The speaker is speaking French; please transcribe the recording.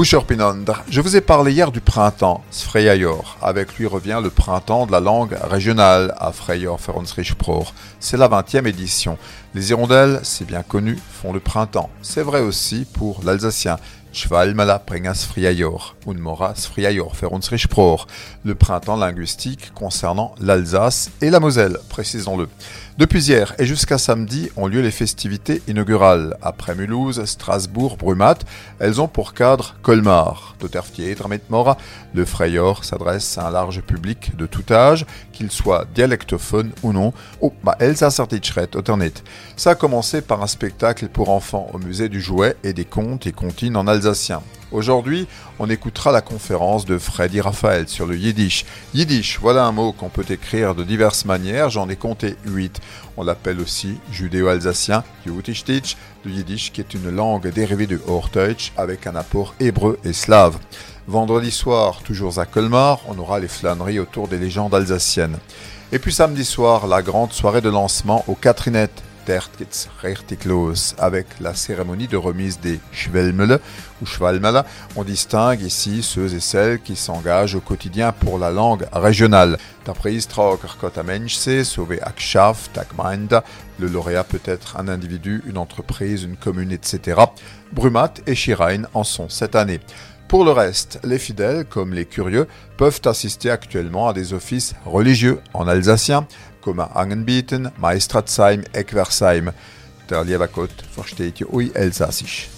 Pusherpinandr, je vous ai parlé hier du printemps, Sfreyayor. Avec lui revient le printemps de la langue régionale à Freyor Feronsrichpror. C'est la 20e édition. Les hirondelles, c'est bien connu, font le printemps. C'est vrai aussi pour l'alsacien. Feronsrichpror, le printemps linguistique concernant l'Alsace et la Moselle, précisons-le. Depuis hier et jusqu'à samedi ont lieu les festivités inaugurales. Après Mulhouse, Strasbourg, Brumat, elles ont pour cadre Colmar. Mora, le Frayeur s'adresse à un large public de tout âge, qu'il soit dialectophone ou non. Ça a commencé par un spectacle pour enfants au musée du jouet et des contes et comptines en Aujourd'hui, on écoutera la conférence de Freddy Raphaël sur le yiddish. Yiddish, voilà un mot qu'on peut écrire de diverses manières, j'en ai compté 8. On l'appelle aussi judéo-alsacien, Yiddish, le yiddish qui est une langue dérivée du Hochdeutsch avec un apport hébreu et slave. Vendredi soir, toujours à Colmar, on aura les flâneries autour des légendes alsaciennes. Et puis samedi soir, la grande soirée de lancement au Avec la cérémonie de remise des Schwelmele ou Schwalmala. On distingue ici ceux et celles qui s'engagent au quotidien pour la langue régionale. Le lauréat peut être un individu, une entreprise, une commune, etc. Brumat et Shirain en sont cette année. Pour le reste, les fidèles, comme les curieux, peuvent assister actuellement à des offices religieux en alsacien, comme à Angenbieten, Meistratsheim, Eckversheim. Der versteht ihr Elsassisch.